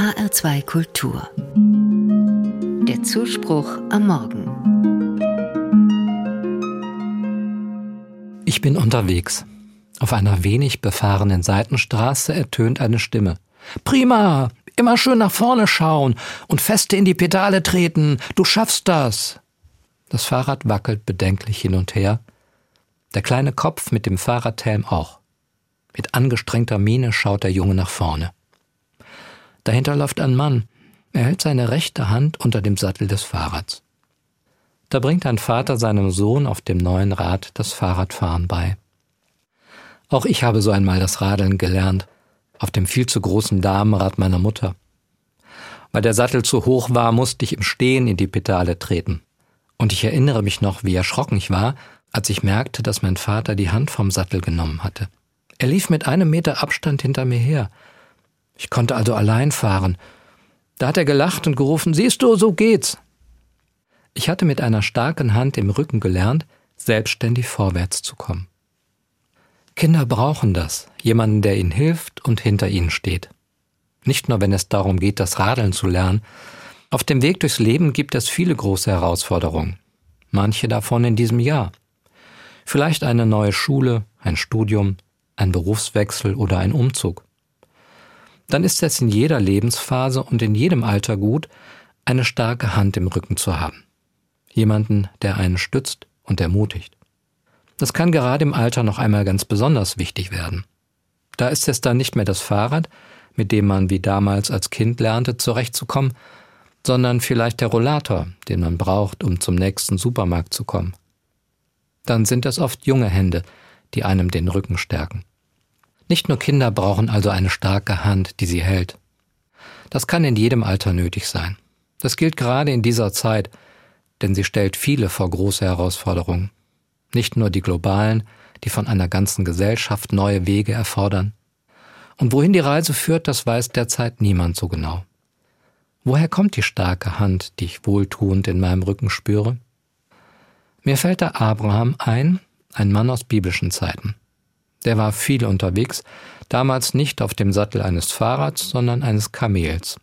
HR2 Kultur. Der Zuspruch am Morgen. Ich bin unterwegs. Auf einer wenig befahrenen Seitenstraße ertönt eine Stimme. Prima! Immer schön nach vorne schauen und feste in die Pedale treten. Du schaffst das. Das Fahrrad wackelt bedenklich hin und her. Der kleine Kopf mit dem Fahrradhelm auch. Mit angestrengter Miene schaut der Junge nach vorne. Dahinter läuft ein Mann. Er hält seine rechte Hand unter dem Sattel des Fahrrads. Da bringt ein Vater seinem Sohn auf dem neuen Rad das Fahrradfahren bei. Auch ich habe so einmal das Radeln gelernt, auf dem viel zu großen Damenrad meiner Mutter. Weil der Sattel zu hoch war, musste ich im Stehen in die Pedale treten. Und ich erinnere mich noch, wie erschrocken ich war, als ich merkte, dass mein Vater die Hand vom Sattel genommen hatte. Er lief mit einem Meter Abstand hinter mir her. Ich konnte also allein fahren. Da hat er gelacht und gerufen, siehst du, so geht's. Ich hatte mit einer starken Hand im Rücken gelernt, selbstständig vorwärts zu kommen. Kinder brauchen das, jemanden, der ihnen hilft und hinter ihnen steht. Nicht nur, wenn es darum geht, das Radeln zu lernen. Auf dem Weg durchs Leben gibt es viele große Herausforderungen. Manche davon in diesem Jahr. Vielleicht eine neue Schule, ein Studium, ein Berufswechsel oder ein Umzug dann ist es in jeder Lebensphase und in jedem Alter gut, eine starke Hand im Rücken zu haben. Jemanden, der einen stützt und ermutigt. Das kann gerade im Alter noch einmal ganz besonders wichtig werden. Da ist es dann nicht mehr das Fahrrad, mit dem man wie damals als Kind lernte, zurechtzukommen, sondern vielleicht der Rollator, den man braucht, um zum nächsten Supermarkt zu kommen. Dann sind es oft junge Hände, die einem den Rücken stärken. Nicht nur Kinder brauchen also eine starke Hand, die sie hält. Das kann in jedem Alter nötig sein. Das gilt gerade in dieser Zeit, denn sie stellt viele vor große Herausforderungen. Nicht nur die globalen, die von einer ganzen Gesellschaft neue Wege erfordern. Und wohin die Reise führt, das weiß derzeit niemand so genau. Woher kommt die starke Hand, die ich wohltuend in meinem Rücken spüre? Mir fällt der Abraham ein, ein Mann aus biblischen Zeiten. Der war viel unterwegs, damals nicht auf dem Sattel eines Fahrrads, sondern eines Kamels.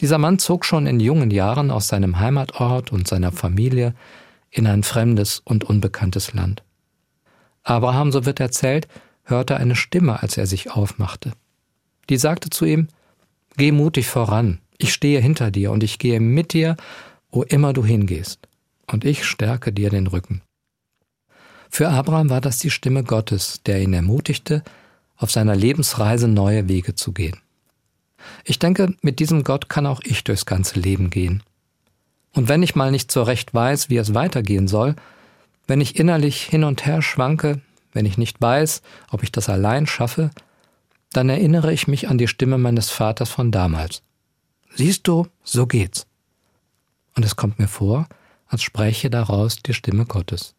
Dieser Mann zog schon in jungen Jahren aus seinem Heimatort und seiner Familie in ein fremdes und unbekanntes Land. Abraham, so wird erzählt, hörte eine Stimme, als er sich aufmachte. Die sagte zu ihm, Geh mutig voran, ich stehe hinter dir und ich gehe mit dir, wo immer du hingehst, und ich stärke dir den Rücken. Für Abraham war das die Stimme Gottes, der ihn ermutigte, auf seiner Lebensreise neue Wege zu gehen. Ich denke, mit diesem Gott kann auch ich durchs ganze Leben gehen. Und wenn ich mal nicht so recht weiß, wie es weitergehen soll, wenn ich innerlich hin und her schwanke, wenn ich nicht weiß, ob ich das allein schaffe, dann erinnere ich mich an die Stimme meines Vaters von damals. Siehst du, so geht's. Und es kommt mir vor, als spräche daraus die Stimme Gottes.